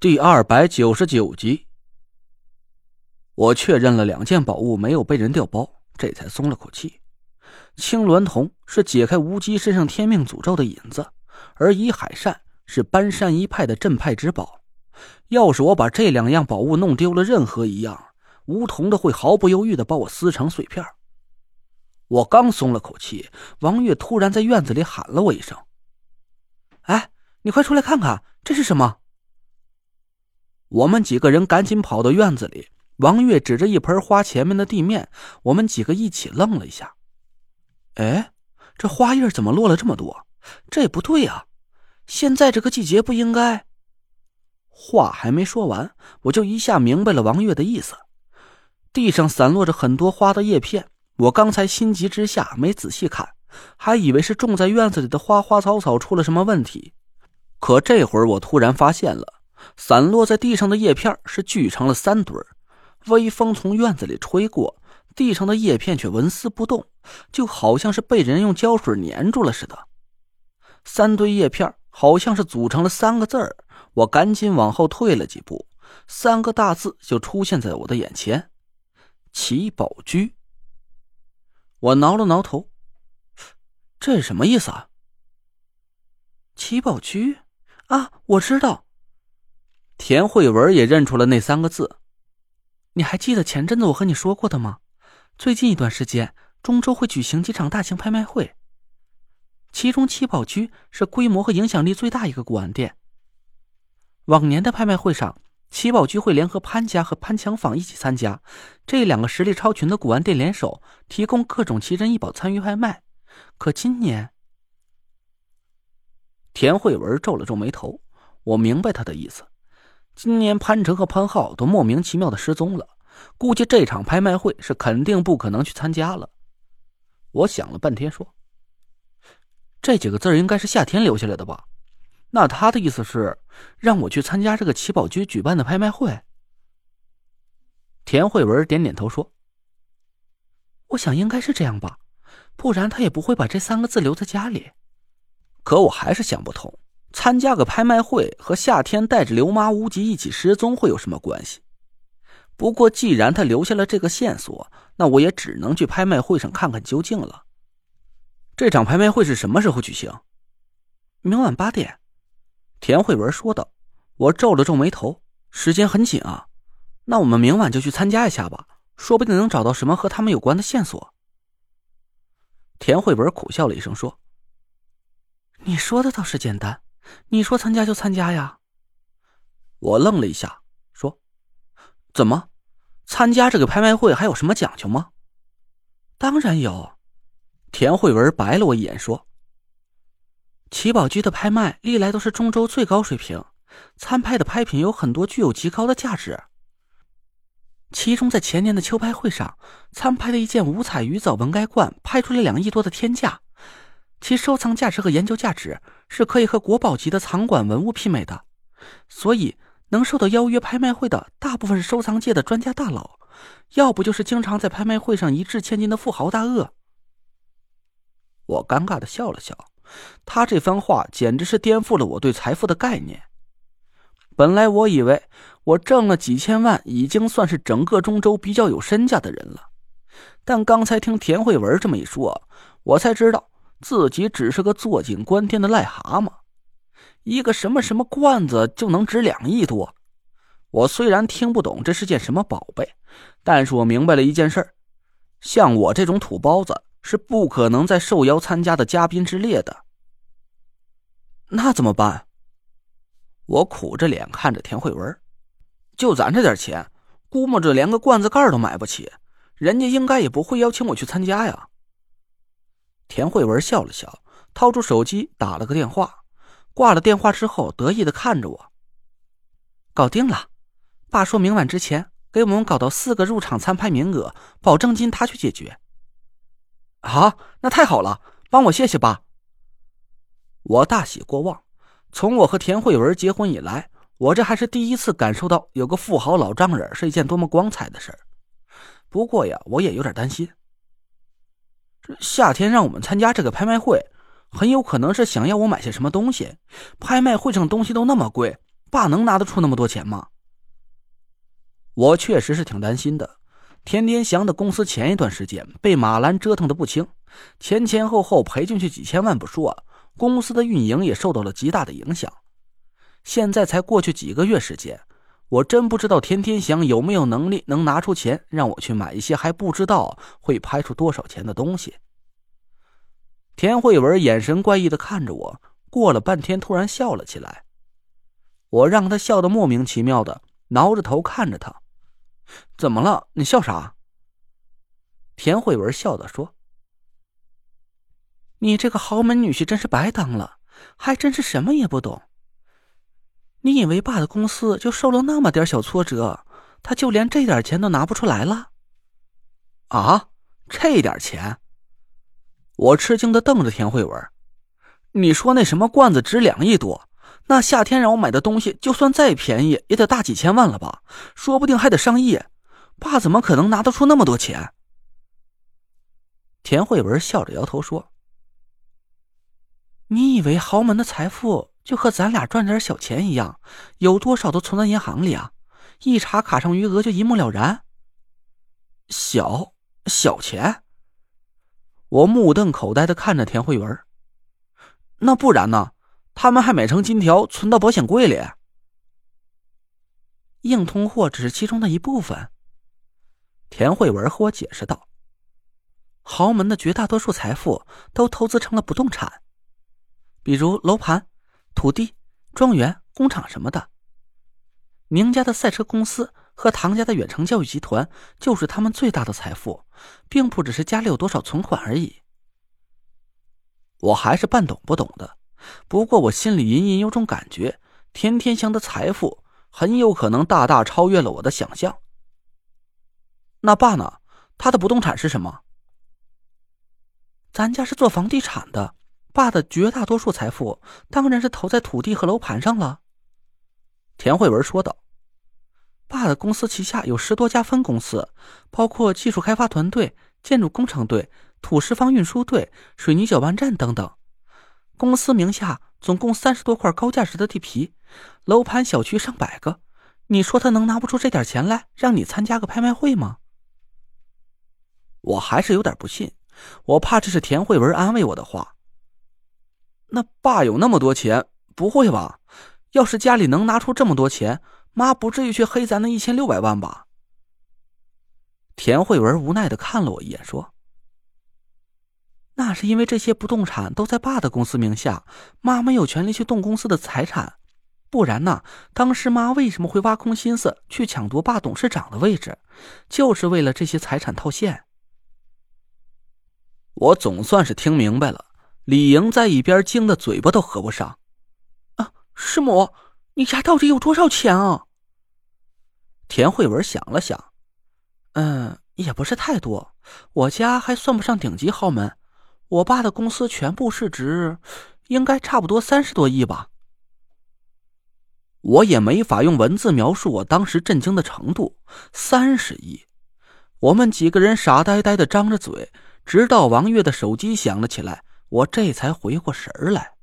第二百九十九集，我确认了两件宝物没有被人调包，这才松了口气。青鸾铜是解开无极身上天命诅咒的引子，而以海扇是搬山一派的镇派之宝。要是我把这两样宝物弄丢了，任何一样，梧桐的会毫不犹豫的把我撕成碎片。我刚松了口气，王月突然在院子里喊了我一声：“哎，你快出来看看，这是什么？”我们几个人赶紧跑到院子里。王月指着一盆花前面的地面，我们几个一起愣了一下。哎，这花叶怎么落了这么多？这也不对呀！现在这个季节不应该……话还没说完，我就一下明白了王月的意思。地上散落着很多花的叶片，我刚才心急之下没仔细看，还以为是种在院子里的花花草草出了什么问题。可这会儿我突然发现了。散落在地上的叶片是聚成了三堆微风从院子里吹过，地上的叶片却纹丝不动，就好像是被人用胶水粘住了似的。三堆叶片好像是组成了三个字儿，我赶紧往后退了几步，三个大字就出现在我的眼前：“奇宝居。”我挠了挠头，这是什么意思啊？奇宝居啊，我知道。田慧文也认出了那三个字，你还记得前阵子我和你说过的吗？最近一段时间，中州会举行几场大型拍卖会，其中七宝居是规模和影响力最大一个古玩店。往年的拍卖会上，七宝居会联合潘家和潘强坊一起参加，这两个实力超群的古玩店联手，提供各种奇珍异宝参与拍卖。可今年，田慧文皱了皱眉头，我明白他的意思。今年潘成和潘浩都莫名其妙的失踪了，估计这场拍卖会是肯定不可能去参加了。我想了半天，说：“这几个字应该是夏天留下来的吧？那他的意思是让我去参加这个奇宝居举办的拍卖会？”田慧文点点头说：“我想应该是这样吧，不然他也不会把这三个字留在家里。可我还是想不通。”参加个拍卖会和夏天带着刘妈无极一起失踪会有什么关系？不过既然他留下了这个线索，那我也只能去拍卖会上看看究竟了。这场拍卖会是什么时候举行？明晚八点。田慧文说道。我皱了皱眉头，时间很紧啊。那我们明晚就去参加一下吧，说不定能找到什么和他们有关的线索。田慧文苦笑了一声说：“你说的倒是简单。”你说参加就参加呀？我愣了一下，说：“怎么，参加这个拍卖会还有什么讲究吗？”当然有。田慧文白了我一眼，说：“奇宝居的拍卖历来都是中州最高水平，参拍的拍品有很多具有极高的价值。其中在前年的秋拍会上，参拍的一件五彩鱼藻纹盖罐拍出了两亿多的天价。”其收藏价值和研究价值是可以和国宝级的藏馆文物媲美的，所以能受到邀约拍卖会的大部分是收藏界的专家大佬，要不就是经常在拍卖会上一掷千金的富豪大鳄。我尴尬的笑了笑，他这番话简直是颠覆了我对财富的概念。本来我以为我挣了几千万已经算是整个中州比较有身价的人了，但刚才听田慧文这么一说，我才知道。自己只是个坐井观天的癞蛤蟆，一个什么什么罐子就能值两亿多。我虽然听不懂这是件什么宝贝，但是我明白了一件事像我这种土包子是不可能在受邀参加的嘉宾之列的。那怎么办？我苦着脸看着田慧文，就咱这点钱，估摸着连个罐子盖都买不起，人家应该也不会邀请我去参加呀。田慧文笑了笑，掏出手机打了个电话，挂了电话之后，得意的看着我。搞定了，爸说明晚之前给我们搞到四个入场参拍名额，保证金他去解决。好，那太好了，帮我谢谢爸。我大喜过望，从我和田慧文结婚以来，我这还是第一次感受到有个富豪老丈人是一件多么光彩的事儿。不过呀，我也有点担心。这夏天让我们参加这个拍卖会，很有可能是想要我买些什么东西。拍卖会上东西都那么贵，爸能拿得出那么多钱吗？我确实是挺担心的。田天祥的公司前一段时间被马兰折腾的不轻，前前后后赔进去几千万不说，公司的运营也受到了极大的影响。现在才过去几个月时间，我真不知道田天祥有没有能力能拿出钱让我去买一些还不知道会拍出多少钱的东西。田慧文眼神怪异的看着我，过了半天，突然笑了起来。我让他笑得莫名其妙的，挠着头看着他。怎么了？你笑啥？田慧文笑着说：“你这个豪门女婿真是白当了，还真是什么也不懂。你以为爸的公司就受了那么点小挫折，他就连这点钱都拿不出来了？啊，这点钱？”我吃惊的瞪着田慧文：“你说那什么罐子值两亿多？”那夏天让我买的东西，就算再便宜，也得大几千万了吧？说不定还得上亿。爸怎么可能拿得出那么多钱？田慧文笑着摇头说：“你以为豪门的财富就和咱俩赚点小钱一样，有多少都存在银行里啊？一查卡上余额就一目了然。小小钱？”我目瞪口呆的看着田慧文。那不然呢？他们还买成金条存到保险柜里。硬通货只是其中的一部分。田慧文和我解释道：“豪门的绝大多数财富都投资成了不动产，比如楼盘、土地、庄园、工厂什么的。宁家的赛车公司和唐家的远程教育集团就是他们最大的财富，并不只是家里有多少存款而已。”我还是半懂不懂的。不过我心里隐隐有种感觉，田天祥的财富很有可能大大超越了我的想象。那爸呢？他的不动产是什么？咱家是做房地产的，爸的绝大多数财富当然是投在土地和楼盘上了。田慧文说道：“爸的公司旗下有十多家分公司，包括技术开发团队、建筑工程队、土石方运输队、水泥搅拌站等等。”公司名下总共三十多块高价值的地皮，楼盘小区上百个。你说他能拿不出这点钱来让你参加个拍卖会吗？我还是有点不信，我怕这是田慧文安慰我的话。那爸有那么多钱，不会吧？要是家里能拿出这么多钱，妈不至于去黑咱那一千六百万吧？田慧文无奈的看了我一眼，说。那是因为这些不动产都在爸的公司名下，妈没有权利去动公司的财产，不然呢？当时妈为什么会挖空心思去抢夺爸董事长的位置，就是为了这些财产套现。我总算是听明白了，李莹在一边惊得嘴巴都合不上。啊，师母，你家到底有多少钱啊？田慧文想了想，嗯，也不是太多，我家还算不上顶级豪门。我爸的公司全部市值，应该差不多三十多亿吧。我也没法用文字描述我当时震惊的程度。三十亿，我们几个人傻呆呆的张着嘴，直到王月的手机响了起来，我这才回过神来。